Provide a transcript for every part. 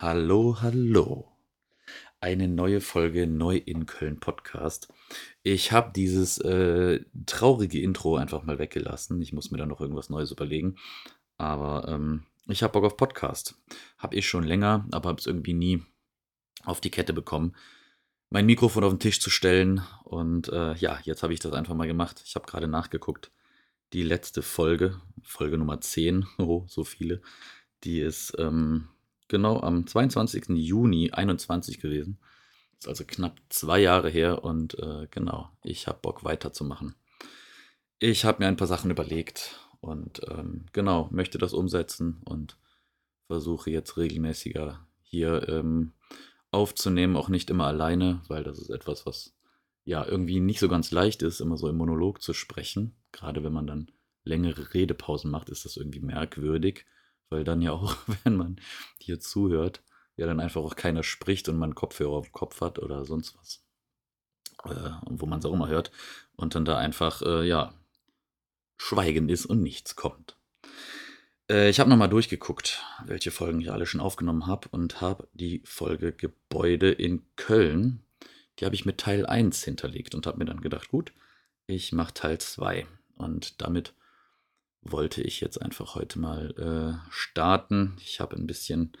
Hallo, hallo. Eine neue Folge Neu in Köln Podcast. Ich habe dieses äh, traurige Intro einfach mal weggelassen. Ich muss mir da noch irgendwas Neues überlegen. Aber ähm, ich habe Bock auf Podcast. Habe ich schon länger, aber habe es irgendwie nie auf die Kette bekommen, mein Mikrofon auf den Tisch zu stellen. Und äh, ja, jetzt habe ich das einfach mal gemacht. Ich habe gerade nachgeguckt. Die letzte Folge, Folge Nummer 10, oh, so viele, die ist ähm, genau am 22. Juni 21 gewesen. Ist also knapp zwei Jahre her und äh, genau, ich habe Bock weiterzumachen. Ich habe mir ein paar Sachen überlegt und ähm, genau, möchte das umsetzen und versuche jetzt regelmäßiger hier ähm, aufzunehmen, auch nicht immer alleine, weil das ist etwas, was ja irgendwie nicht so ganz leicht ist, immer so im Monolog zu sprechen. Gerade wenn man dann längere Redepausen macht, ist das irgendwie merkwürdig, weil dann ja auch, wenn man hier zuhört, ja dann einfach auch keiner spricht und man Kopfhörer auf dem Kopf hat oder sonst was. Äh, wo man es auch immer hört. Und dann da einfach, äh, ja, Schweigen ist und nichts kommt. Äh, ich habe nochmal durchgeguckt, welche Folgen ich alle schon aufgenommen habe und habe die Folge Gebäude in Köln, die habe ich mit Teil 1 hinterlegt und habe mir dann gedacht, gut, ich mache Teil 2. Und damit wollte ich jetzt einfach heute mal äh, starten. Ich habe ein bisschen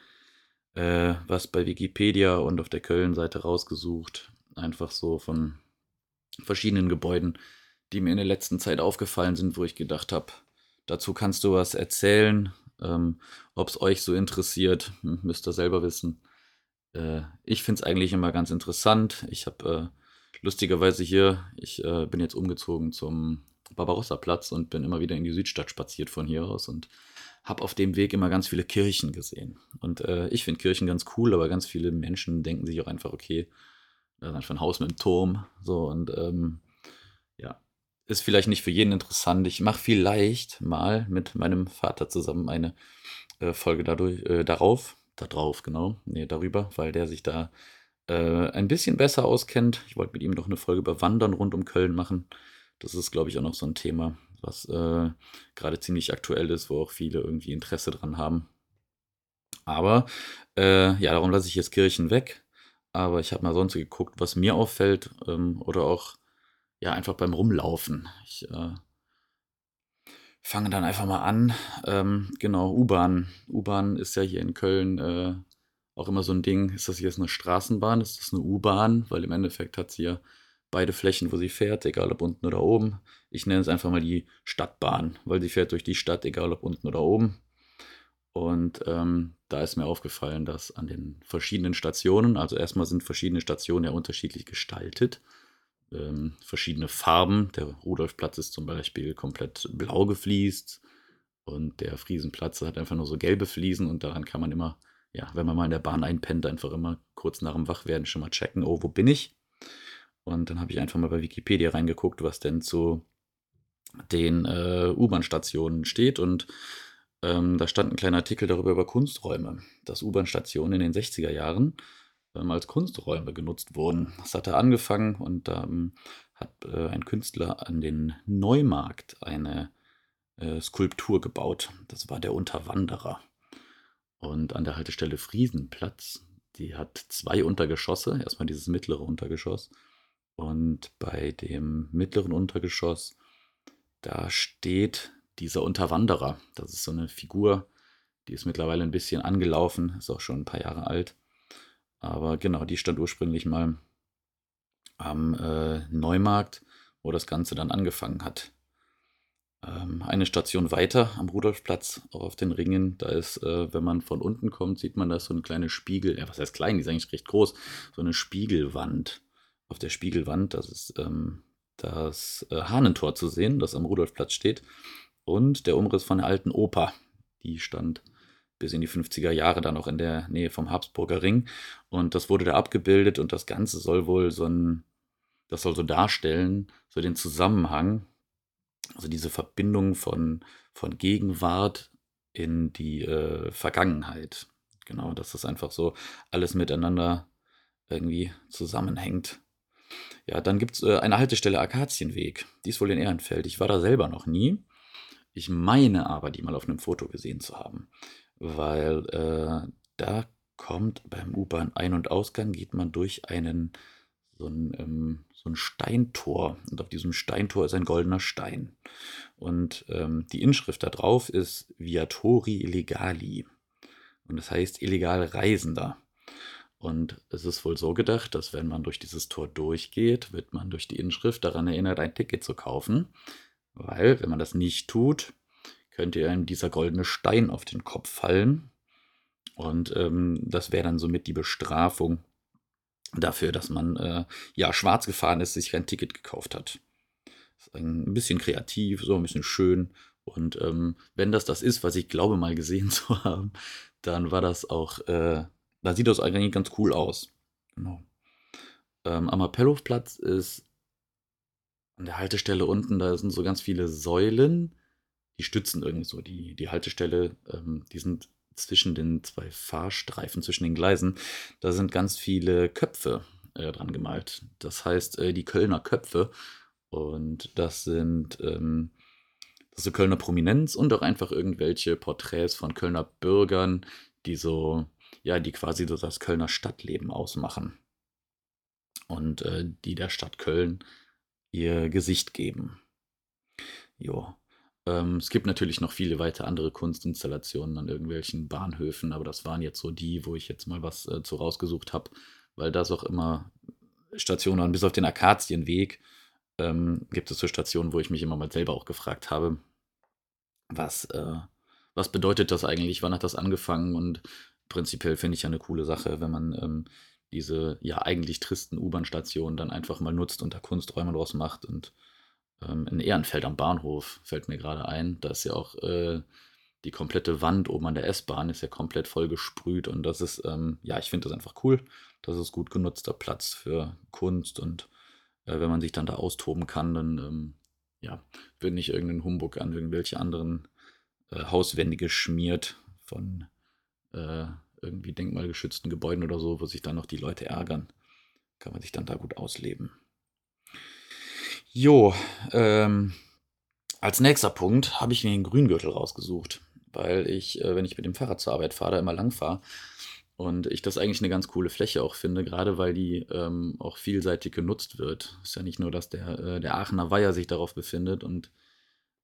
äh, was bei Wikipedia und auf der Köln-Seite rausgesucht. Einfach so von verschiedenen Gebäuden, die mir in der letzten Zeit aufgefallen sind, wo ich gedacht habe, dazu kannst du was erzählen. Ähm, Ob es euch so interessiert, müsst ihr selber wissen. Äh, ich finde es eigentlich immer ganz interessant. Ich habe äh, lustigerweise hier, ich äh, bin jetzt umgezogen zum Barbarossa-Platz und bin immer wieder in die Südstadt spaziert von hier aus und habe auf dem Weg immer ganz viele Kirchen gesehen. Und äh, ich finde Kirchen ganz cool, aber ganz viele Menschen denken sich auch einfach, okay, da ist einfach ein Haus mit einem Turm. So und ähm, ja, ist vielleicht nicht für jeden interessant. Ich mache vielleicht mal mit meinem Vater zusammen eine äh, Folge dadurch, äh, darauf, da drauf, genau, nee, darüber, weil der sich da äh, ein bisschen besser auskennt. Ich wollte mit ihm noch eine Folge über Wandern rund um Köln machen. Das ist, glaube ich, auch noch so ein Thema, was äh, gerade ziemlich aktuell ist, wo auch viele irgendwie Interesse dran haben. Aber äh, ja, darum lasse ich jetzt Kirchen weg. Aber ich habe mal sonst geguckt, was mir auffällt ähm, oder auch ja einfach beim Rumlaufen. Ich äh, fange dann einfach mal an. Ähm, genau, U-Bahn. U-Bahn ist ja hier in Köln äh, auch immer so ein Ding. Ist das jetzt eine Straßenbahn? Ist das eine U-Bahn? Weil im Endeffekt hat sie ja beide Flächen, wo sie fährt, egal ob unten oder oben. Ich nenne es einfach mal die Stadtbahn, weil sie fährt durch die Stadt, egal ob unten oder oben. Und ähm, da ist mir aufgefallen, dass an den verschiedenen Stationen, also erstmal sind verschiedene Stationen ja unterschiedlich gestaltet, ähm, verschiedene Farben. Der Rudolfplatz ist zum Beispiel komplett blau gefliest und der Friesenplatz hat einfach nur so gelbe Fliesen und daran kann man immer, ja, wenn man mal in der Bahn einpennt, einfach immer kurz nach dem Wachwerden schon mal checken, oh, wo bin ich? Und dann habe ich einfach mal bei Wikipedia reingeguckt, was denn zu den äh, U-Bahn-Stationen steht. Und ähm, da stand ein kleiner Artikel darüber über Kunsträume, dass U-Bahn-Stationen in den 60er Jahren ähm, als Kunsträume genutzt wurden. Das hat er angefangen und ähm, hat äh, ein Künstler an den Neumarkt eine äh, Skulptur gebaut. Das war der Unterwanderer. Und an der Haltestelle Friesenplatz, die hat zwei Untergeschosse. Erstmal dieses mittlere Untergeschoss und bei dem mittleren Untergeschoss, da steht dieser Unterwanderer. Das ist so eine Figur, die ist mittlerweile ein bisschen angelaufen, ist auch schon ein paar Jahre alt. Aber genau, die stand ursprünglich mal am äh, Neumarkt, wo das Ganze dann angefangen hat. Ähm, eine Station weiter am Rudolfplatz, auch auf den Ringen, da ist, äh, wenn man von unten kommt, sieht man da so eine kleine Spiegel, ja, was heißt klein, die ist eigentlich recht groß, so eine Spiegelwand auf der Spiegelwand, das ist ähm, das äh, Hahnentor zu sehen, das am Rudolfplatz steht. Und der Umriss von der alten Oper, die stand bis in die 50er Jahre dann auch in der Nähe vom Habsburger Ring. Und das wurde da abgebildet und das Ganze soll wohl so ein, das soll so darstellen, so den Zusammenhang, also diese Verbindung von, von Gegenwart in die äh, Vergangenheit. Genau, dass das einfach so alles miteinander irgendwie zusammenhängt. Ja, dann gibt es äh, eine Haltestelle Akazienweg. Die ist wohl in Ehrenfeld. Ich war da selber noch nie. Ich meine aber, die mal auf einem Foto gesehen zu haben. Weil äh, da kommt beim U-Bahn-Ein- und Ausgang, geht man durch einen so ein, ähm, so ein Steintor. Und auf diesem Steintor ist ein goldener Stein. Und ähm, die Inschrift da drauf ist Viatori Illegali. Und das heißt illegal Reisender. Und es ist wohl so gedacht, dass wenn man durch dieses Tor durchgeht, wird man durch die Inschrift daran erinnert, ein Ticket zu kaufen. Weil, wenn man das nicht tut, könnte einem dieser goldene Stein auf den Kopf fallen. Und ähm, das wäre dann somit die Bestrafung dafür, dass man äh, ja schwarz gefahren ist, sich kein Ticket gekauft hat. Ein bisschen kreativ, so ein bisschen schön. Und ähm, wenn das das ist, was ich glaube mal gesehen zu haben, dann war das auch, äh, da sieht das eigentlich ganz cool aus. Genau. Ähm, am Appellhofplatz ist an der Haltestelle unten, da sind so ganz viele Säulen, die stützen irgendwie so die, die Haltestelle. Ähm, die sind zwischen den zwei Fahrstreifen, zwischen den Gleisen. Da sind ganz viele Köpfe äh, dran gemalt. Das heißt, äh, die Kölner Köpfe. Und das sind, ähm, ist Kölner Prominenz und auch einfach irgendwelche Porträts von Kölner Bürgern, die so, ja, die quasi so das Kölner Stadtleben ausmachen. Und äh, die der Stadt Köln ihr Gesicht geben. Jo. Ähm, es gibt natürlich noch viele weitere andere Kunstinstallationen an irgendwelchen Bahnhöfen, aber das waren jetzt so die, wo ich jetzt mal was äh, zu rausgesucht habe, weil das auch immer Stationen waren. Bis auf den Akazienweg ähm, gibt es so Stationen, wo ich mich immer mal selber auch gefragt habe, was, äh, was bedeutet das eigentlich, wann hat das angefangen und prinzipiell finde ich ja eine coole Sache, wenn man ähm, diese ja eigentlich tristen U-Bahn-Stationen dann einfach mal nutzt und da Kunsträume draus macht. Und ähm, in Ehrenfeld am Bahnhof fällt mir gerade ein, da ist ja auch äh, die komplette Wand oben an der S-Bahn ist ja komplett voll gesprüht und das ist, ähm, ja, ich finde das einfach cool. Das ist gut genutzter Platz für Kunst und äh, wenn man sich dann da austoben kann, dann ähm, ja, wird nicht irgendein Humbug an irgendwelche anderen äh, Hauswände geschmiert von äh, irgendwie denkmalgeschützten Gebäuden oder so, wo sich dann noch die Leute ärgern. Kann man sich dann da gut ausleben. Jo, ähm, als nächster Punkt habe ich mir den Grüngürtel rausgesucht, weil ich, äh, wenn ich mit dem Fahrrad zur Arbeit fahre, da immer lang fahre. Und ich das eigentlich eine ganz coole Fläche auch finde, gerade weil die ähm, auch vielseitig genutzt wird. Ist ja nicht nur, dass der, äh, der Aachener Weiher sich darauf befindet und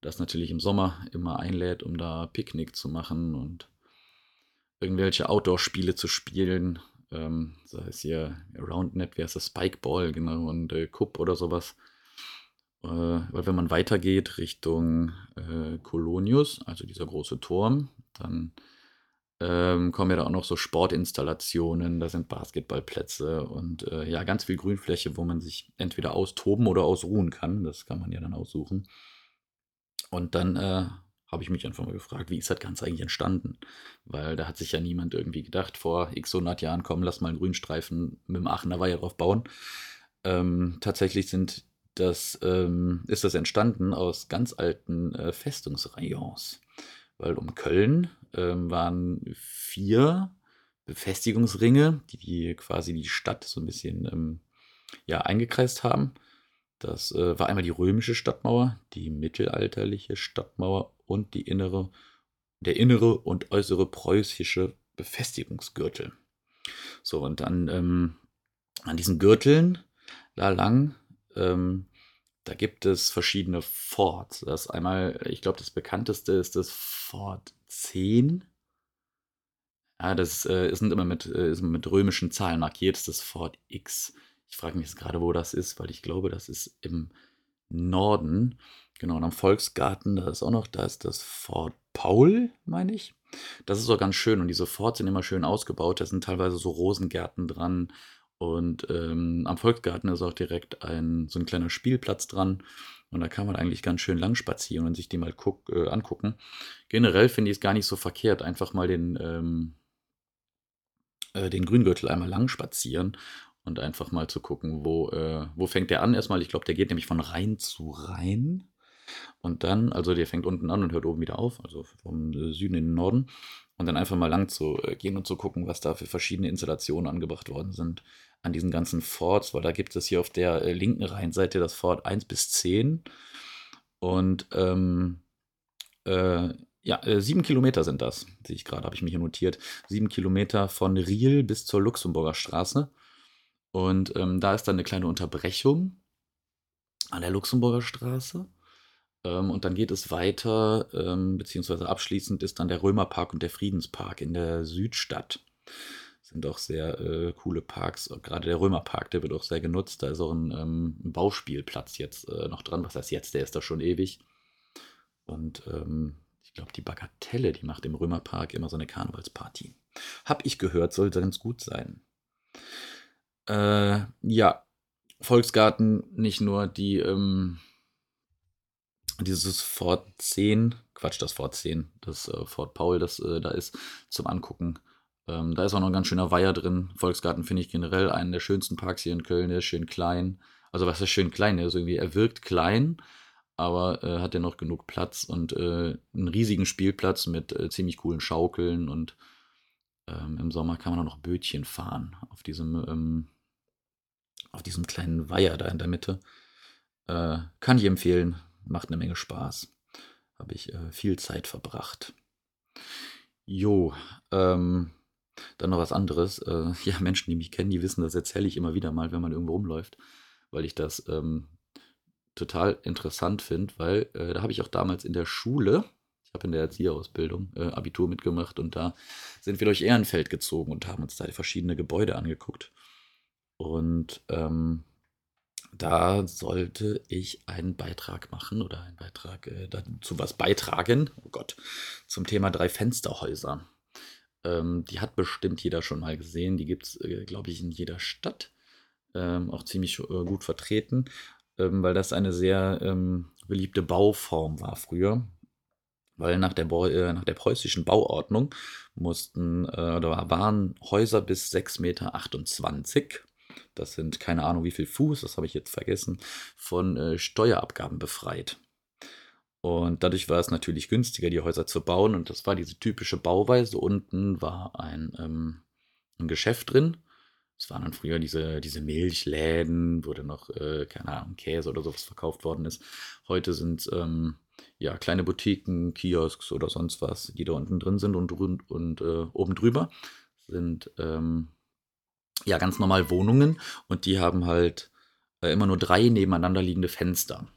das natürlich im Sommer immer einlädt, um da Picknick zu machen und irgendwelche Outdoor-Spiele zu spielen. Ähm, sei es hier Roundnet, wie heißt das, Spikeball, genau, und äh, Cup oder sowas. Äh, weil wenn man weitergeht Richtung äh, Colonius, also dieser große Turm, dann ähm, kommen ja da auch noch so Sportinstallationen, da sind Basketballplätze und äh, ja, ganz viel Grünfläche, wo man sich entweder austoben oder ausruhen kann. Das kann man ja dann aussuchen. Und dann äh, habe ich mich einfach mal gefragt, wie ist das Ganze eigentlich entstanden? Weil da hat sich ja niemand irgendwie gedacht, vor x 100 Jahren, komm, lass mal einen Grünstreifen mit dem Aachener Weiher drauf bauen. Ähm, tatsächlich sind das, ähm, ist das entstanden aus ganz alten äh, Festungsrayons. Weil um Köln ähm, waren vier Befestigungsringe, die, die, quasi die Stadt so ein bisschen ähm, ja, eingekreist haben. Das äh, war einmal die römische Stadtmauer, die mittelalterliche Stadtmauer und die innere, der innere und äußere preußische Befestigungsgürtel. So, und dann ähm, an diesen Gürteln da lang, ähm, da gibt es verschiedene Forts. Das einmal, ich glaube, das bekannteste ist das Fort 10. Ja, das äh, ist immer mit, äh, ist mit römischen Zahlen markiert, das ist das Fort X. Ich frage mich jetzt gerade, wo das ist, weil ich glaube, das ist im Norden. Genau, und am Volksgarten, da ist auch noch, da ist das Fort Paul, meine ich. Das ist auch ganz schön und diese Forts sind immer schön ausgebaut. Da sind teilweise so Rosengärten dran. Und ähm, am Volksgarten ist auch direkt ein, so ein kleiner Spielplatz dran. Und da kann man eigentlich ganz schön lang spazieren und sich die mal guck, äh, angucken. Generell finde ich es gar nicht so verkehrt, einfach mal den, ähm, äh, den Grüngürtel einmal lang spazieren und einfach mal zu gucken, wo, äh, wo fängt der an erstmal. Ich glaube, der geht nämlich von Rhein zu Rhein. Und dann, also der fängt unten an und hört oben wieder auf, also vom Süden in den Norden. Und dann einfach mal lang zu äh, gehen und zu gucken, was da für verschiedene Installationen angebracht worden sind an diesen ganzen Forts, weil da gibt es hier auf der äh, linken Rheinseite das Fort 1 bis 10. Und ähm, äh, Ja, äh, sieben Kilometer sind das, sehe ich gerade, habe ich mir hier notiert. Sieben Kilometer von Riel bis zur Luxemburger Straße. Und ähm, da ist dann eine kleine Unterbrechung an der Luxemburger Straße. Ähm, und dann geht es weiter, ähm, beziehungsweise abschließend ist dann der Römerpark und der Friedenspark in der Südstadt. Sind auch sehr äh, coole Parks. Gerade der Römerpark, der wird auch sehr genutzt. Da ist auch ein, ähm, ein Bauspielplatz jetzt äh, noch dran. Was heißt jetzt? Der ist da schon ewig. Und ähm, glaube, die Bagatelle, die macht im Römerpark immer so eine Karnevalsparty. Hab ich gehört, soll ganz gut sein. Äh, ja, Volksgarten, nicht nur die, ähm, dieses Fort 10, Quatsch, das Fort 10, das äh, Fort Paul, das äh, da ist, zum Angucken. Ähm, da ist auch noch ein ganz schöner Weiher drin. Volksgarten finde ich generell einen der schönsten Parks hier in Köln. Der ist schön klein. Also was ist schön klein? Der ist irgendwie, er wirkt klein, aber äh, hat ja noch genug Platz und äh, einen riesigen Spielplatz mit äh, ziemlich coolen Schaukeln und ähm, im Sommer kann man auch noch Bötchen fahren auf diesem, ähm, auf diesem kleinen Weiher da in der Mitte. Äh, kann ich empfehlen, macht eine Menge Spaß. Habe ich äh, viel Zeit verbracht. Jo, ähm, dann noch was anderes. Äh, ja, Menschen, die mich kennen, die wissen, das erzähle ich immer wieder mal, wenn man irgendwo rumläuft, weil ich das ähm, total interessant finde, weil äh, da habe ich auch damals in der Schule, ich habe in der Erzieherausbildung äh, Abitur mitgemacht und da sind wir durch Ehrenfeld gezogen und haben uns da verschiedene Gebäude angeguckt. Und ähm, da sollte ich einen Beitrag machen oder einen Beitrag äh, dazu was beitragen. Oh Gott, zum Thema drei Fensterhäuser. Ähm, die hat bestimmt jeder schon mal gesehen. Die gibt es, äh, glaube ich, in jeder Stadt. Ähm, auch ziemlich äh, gut vertreten ähm, weil das eine sehr ähm, beliebte Bauform war früher. Weil nach der, äh, nach der preußischen Bauordnung mussten äh, oder waren Häuser bis 6,28 Meter, das sind keine Ahnung wie viel Fuß, das habe ich jetzt vergessen, von äh, Steuerabgaben befreit. Und dadurch war es natürlich günstiger, die Häuser zu bauen. Und das war diese typische Bauweise. Unten war ein, ähm, ein Geschäft drin es waren dann früher diese, diese Milchläden, wo dann noch, äh, keine Ahnung, Käse oder sowas verkauft worden ist. Heute sind ähm, ja kleine Boutiquen, Kiosks oder sonst was, die da unten drin sind und, und, äh, oben drüber sind ähm, ja ganz normal Wohnungen und die haben halt äh, immer nur drei nebeneinander liegende Fenster.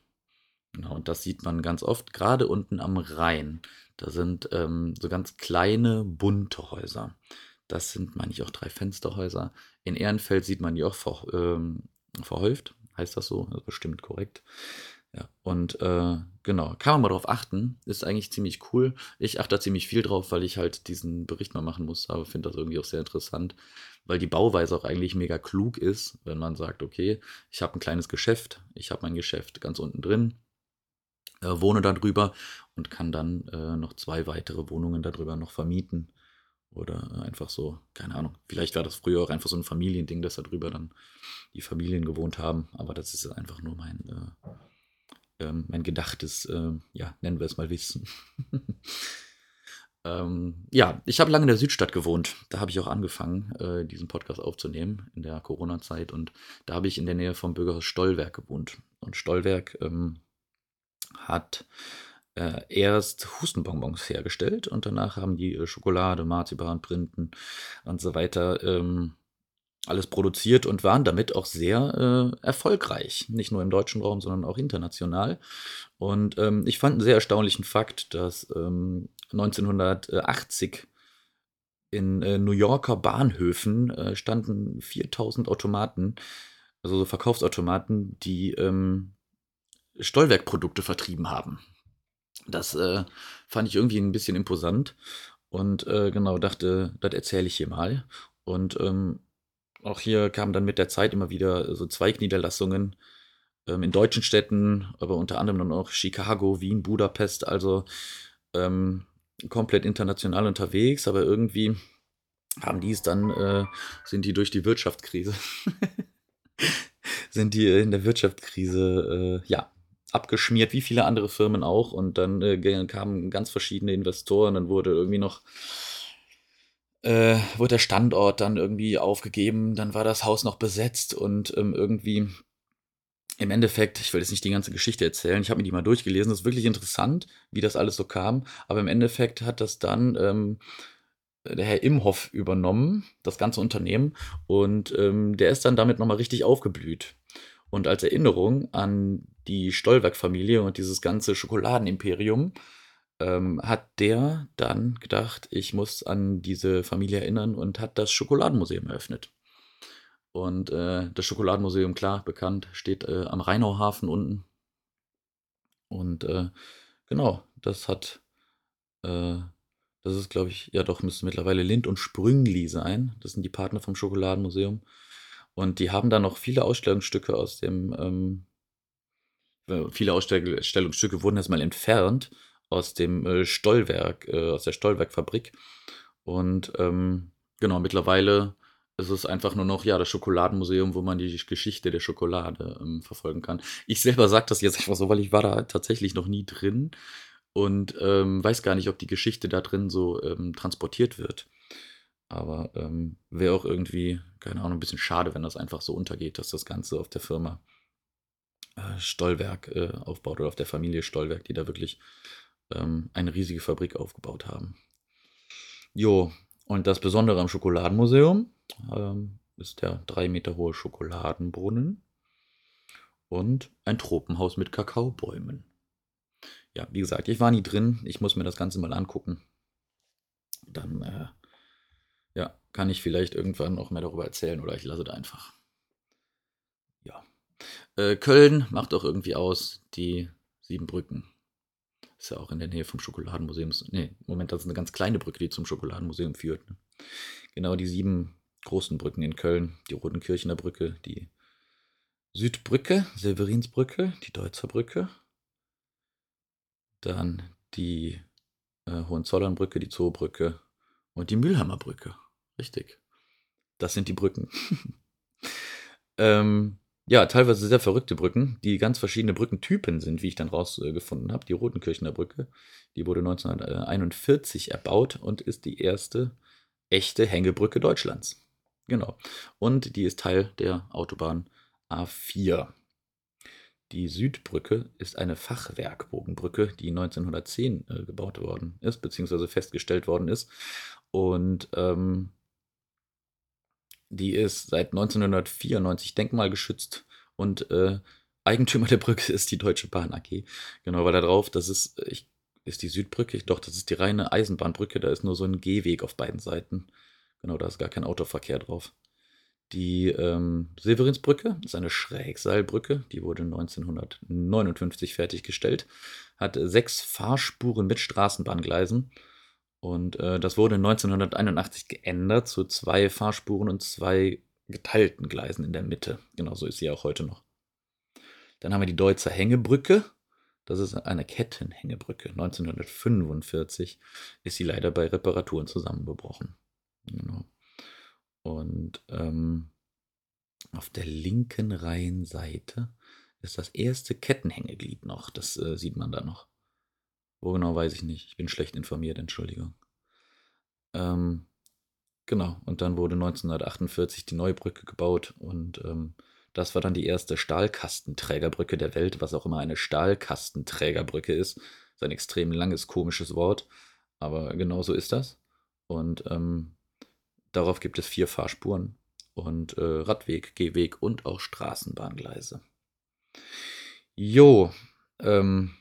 Genau, und das sieht man ganz oft, gerade unten am Rhein. Da sind ähm, so ganz kleine, bunte Häuser. Das sind, meine ich, auch drei Fensterhäuser. In Ehrenfeld sieht man die auch ver, ähm, verhäuft. Heißt das so? Bestimmt korrekt. Ja, und äh, genau, kann man mal drauf achten. Ist eigentlich ziemlich cool. Ich achte da ziemlich viel drauf, weil ich halt diesen Bericht mal machen muss, aber finde das irgendwie auch sehr interessant, weil die Bauweise auch eigentlich mega klug ist, wenn man sagt, okay, ich habe ein kleines Geschäft, ich habe mein Geschäft ganz unten drin, äh, wohne darüber und kann dann äh, noch zwei weitere Wohnungen darüber noch vermieten. Oder einfach so, keine Ahnung. Vielleicht war das früher auch einfach so ein Familiending, dass da drüber dann die Familien gewohnt haben. Aber das ist einfach nur mein, äh, äh, mein gedachtes, äh, ja, nennen wir es mal Wissen. ähm, ja, ich habe lange in der Südstadt gewohnt. Da habe ich auch angefangen, äh, diesen Podcast aufzunehmen in der Corona-Zeit. Und da habe ich in der Nähe vom Bürgerhaus Stollwerk gewohnt. Und Stollwerk ähm, hat äh, erst Hustenbonbons hergestellt und danach haben die äh, Schokolade, Marzipan, Printen und so weiter ähm, alles produziert und waren damit auch sehr äh, erfolgreich. Nicht nur im deutschen Raum, sondern auch international. Und ähm, ich fand einen sehr erstaunlichen Fakt, dass ähm, 1980 in äh, New Yorker Bahnhöfen äh, standen 4000 Automaten, also so Verkaufsautomaten, die ähm, Stollwerkprodukte vertrieben haben. Das äh, fand ich irgendwie ein bisschen imposant und äh, genau dachte, das erzähle ich hier mal. Und ähm, auch hier kamen dann mit der Zeit immer wieder so Zweigniederlassungen ähm, in deutschen Städten, aber unter anderem dann auch Chicago, Wien, Budapest, also ähm, komplett international unterwegs, aber irgendwie haben die es dann, äh, sind die durch die Wirtschaftskrise, sind die in der Wirtschaftskrise, äh, ja, abgeschmiert, wie viele andere Firmen auch. Und dann äh, kamen ganz verschiedene Investoren. Dann wurde irgendwie noch äh, wurde der Standort dann irgendwie aufgegeben. Dann war das Haus noch besetzt und ähm, irgendwie im Endeffekt, ich will jetzt nicht die ganze Geschichte erzählen, ich habe mir die mal durchgelesen, das ist wirklich interessant, wie das alles so kam, aber im Endeffekt hat das dann ähm, der Herr Imhoff übernommen, das ganze Unternehmen, und ähm, der ist dann damit nochmal richtig aufgeblüht. Und als Erinnerung an die Stollwerk-Familie und dieses ganze Schokoladenimperium ähm, hat der dann gedacht, ich muss an diese Familie erinnern und hat das Schokoladenmuseum eröffnet. Und äh, das Schokoladenmuseum, klar, bekannt, steht äh, am Rheinauhafen unten. Und äh, genau, das hat, äh, das ist, glaube ich, ja doch, müsste mittlerweile Lind und Sprüngli sein. Das sind die Partner vom Schokoladenmuseum. Und die haben da noch viele Ausstellungsstücke aus dem, ähm, äh, viele Ausstellungsstücke wurden erstmal entfernt aus dem äh, Stollwerk, äh, aus der Stollwerkfabrik. Und ähm, genau, mittlerweile ist es einfach nur noch, ja, das Schokoladenmuseum, wo man die Geschichte der Schokolade ähm, verfolgen kann. Ich selber sage das jetzt einfach so, weil ich war da tatsächlich noch nie drin und ähm, weiß gar nicht, ob die Geschichte da drin so ähm, transportiert wird. Aber ähm, wäre auch irgendwie, keine Ahnung, ein bisschen schade, wenn das einfach so untergeht, dass das Ganze auf der Firma äh, Stollwerk äh, aufbaut oder auf der Familie Stollwerk, die da wirklich ähm, eine riesige Fabrik aufgebaut haben. Jo, und das Besondere am Schokoladenmuseum ähm, ist der drei Meter hohe Schokoladenbrunnen und ein Tropenhaus mit Kakaobäumen. Ja, wie gesagt, ich war nie drin. Ich muss mir das Ganze mal angucken. Dann äh, ja, kann ich vielleicht irgendwann noch mehr darüber erzählen oder ich lasse es einfach. Ja. Äh, Köln macht auch irgendwie aus die sieben Brücken. Ist ja auch in der Nähe vom Schokoladenmuseum. Nee, Moment, das ist eine ganz kleine Brücke, die zum Schokoladenmuseum führt. Ne? Genau, die sieben großen Brücken in Köln. Die Rotenkirchener Brücke, die Südbrücke, Severinsbrücke, die Deutzer Brücke. Dann die äh, Hohenzollernbrücke, die Zoobrücke und die Mülheimer Brücke. Richtig. Das sind die Brücken. ähm, ja, teilweise sehr verrückte Brücken, die ganz verschiedene Brückentypen sind, wie ich dann rausgefunden habe. Die Rotenkirchener Brücke, die wurde 1941 erbaut und ist die erste echte Hängebrücke Deutschlands. Genau. Und die ist Teil der Autobahn A4. Die Südbrücke ist eine Fachwerkbogenbrücke, die 1910 äh, gebaut worden ist, beziehungsweise festgestellt worden ist. Und ähm, die ist seit 1994 denkmalgeschützt und äh, Eigentümer der Brücke ist die Deutsche Bahn AG. Genau, weil da drauf, das ist, ich, ist die Südbrücke, doch, das ist die reine Eisenbahnbrücke, da ist nur so ein Gehweg auf beiden Seiten. Genau, da ist gar kein Autoverkehr drauf. Die ähm, Silverinsbrücke ist eine Schrägseilbrücke, die wurde 1959 fertiggestellt, hat sechs Fahrspuren mit Straßenbahngleisen und äh, das wurde 1981 geändert zu zwei Fahrspuren und zwei geteilten Gleisen in der Mitte. Genauso ist sie auch heute noch. Dann haben wir die Deutzer Hängebrücke. Das ist eine Kettenhängebrücke. 1945 ist sie leider bei Reparaturen zusammengebrochen. Genau. Und ähm, auf der linken Reihenseite ist das erste Kettenhängeglied noch. Das äh, sieht man da noch. Wo genau weiß ich nicht. Ich bin schlecht informiert, Entschuldigung. Ähm, genau, und dann wurde 1948 die neue Brücke gebaut und ähm, das war dann die erste Stahlkastenträgerbrücke der Welt, was auch immer eine Stahlkastenträgerbrücke ist. Das ist ein extrem langes, komisches Wort, aber genau so ist das. Und ähm, darauf gibt es vier Fahrspuren und äh, Radweg, Gehweg und auch Straßenbahngleise. Jo, ähm,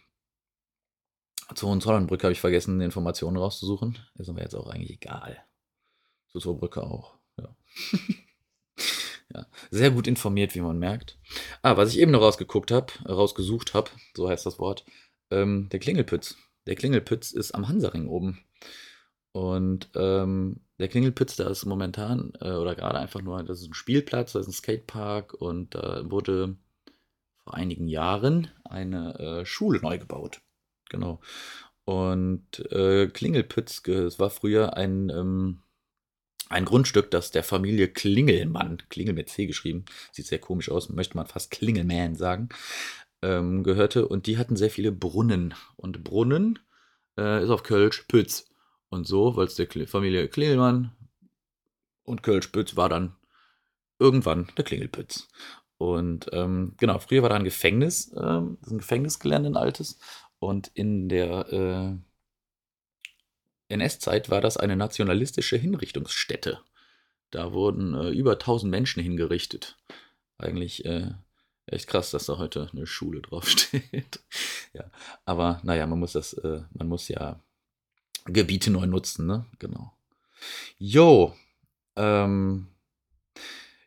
zur Hohenzollernbrücke habe ich vergessen, Informationen rauszusuchen. Ist aber jetzt auch eigentlich egal. Zur Zollbrücke auch. Ja. ja. Sehr gut informiert, wie man merkt. Ah, was ich eben noch rausgeguckt habe, rausgesucht habe, so heißt das Wort, ähm, der Klingelpütz. Der Klingelpütz ist am Hansaring oben. Und ähm, der Klingelpütz, da ist momentan, äh, oder gerade einfach nur, das ist ein Spielplatz, das ist ein Skatepark und da äh, wurde vor einigen Jahren eine äh, Schule neu gebaut. Genau. Und äh, Klingelpütz, es war früher ein, ähm, ein Grundstück, das der Familie Klingelmann, Klingel mit C geschrieben, sieht sehr komisch aus, möchte man fast Klingelman sagen, ähm, gehörte. Und die hatten sehr viele Brunnen. Und Brunnen äh, ist auf Kölsch Pütz. Und so, weil es der Familie Klingelmann und Kölsch Pütz war dann irgendwann der Klingelpütz. Und ähm, genau, früher war da ein Gefängnis, ähm, ein Gefängnisgelände, ein altes. Und in der äh, NS-Zeit war das eine nationalistische Hinrichtungsstätte. Da wurden äh, über 1000 Menschen hingerichtet. Eigentlich äh, echt krass, dass da heute eine Schule draufsteht. ja, aber naja, man muss das, äh, man muss ja Gebiete neu nutzen, ne? Genau. Jo, ähm,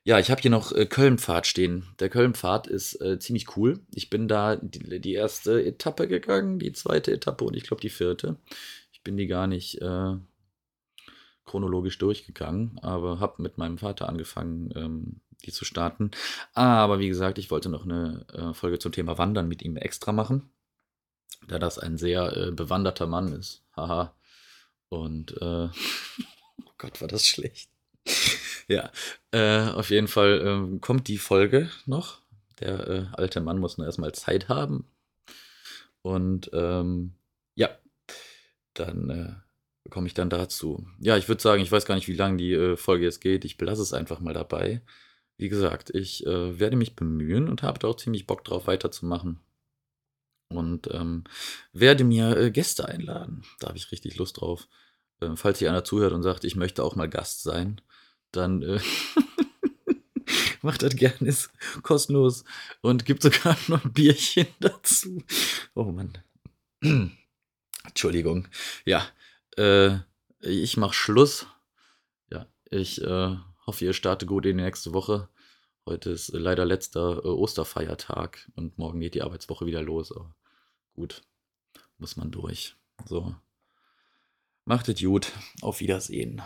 ja, ich habe hier noch äh, Kölnpfad stehen. Der Kölnpfad ist äh, ziemlich cool. Ich bin da die, die, erste Etappe gegangen, die zweite Etappe und ich glaube die vierte. Bin die gar nicht äh, chronologisch durchgegangen, aber habe mit meinem Vater angefangen, ähm, die zu starten. Aber wie gesagt, ich wollte noch eine äh, Folge zum Thema Wandern mit ihm extra machen, da das ein sehr äh, bewanderter Mann ist. Haha. Und äh, oh Gott, war das schlecht. ja, äh, auf jeden Fall ähm, kommt die Folge noch. Der äh, alte Mann muss nur erstmal Zeit haben. Und ähm, dann äh, komme ich dann dazu. Ja, ich würde sagen, ich weiß gar nicht, wie lange die äh, Folge jetzt geht. Ich belasse es einfach mal dabei. Wie gesagt, ich äh, werde mich bemühen und habe da auch ziemlich Bock drauf, weiterzumachen. Und ähm, werde mir äh, Gäste einladen. Da habe ich richtig Lust drauf. Ähm, falls hier einer zuhört und sagt, ich möchte auch mal Gast sein, dann äh, macht das gerne, ist kostenlos und gibt sogar noch ein Bierchen dazu. Oh Mann. Entschuldigung. Ja, äh, ich mache Schluss. Ja, ich äh, hoffe, ihr startet gut in die nächste Woche. Heute ist leider letzter äh, Osterfeiertag und morgen geht die Arbeitswoche wieder los. Aber gut, muss man durch. So. Macht es gut. Auf Wiedersehen.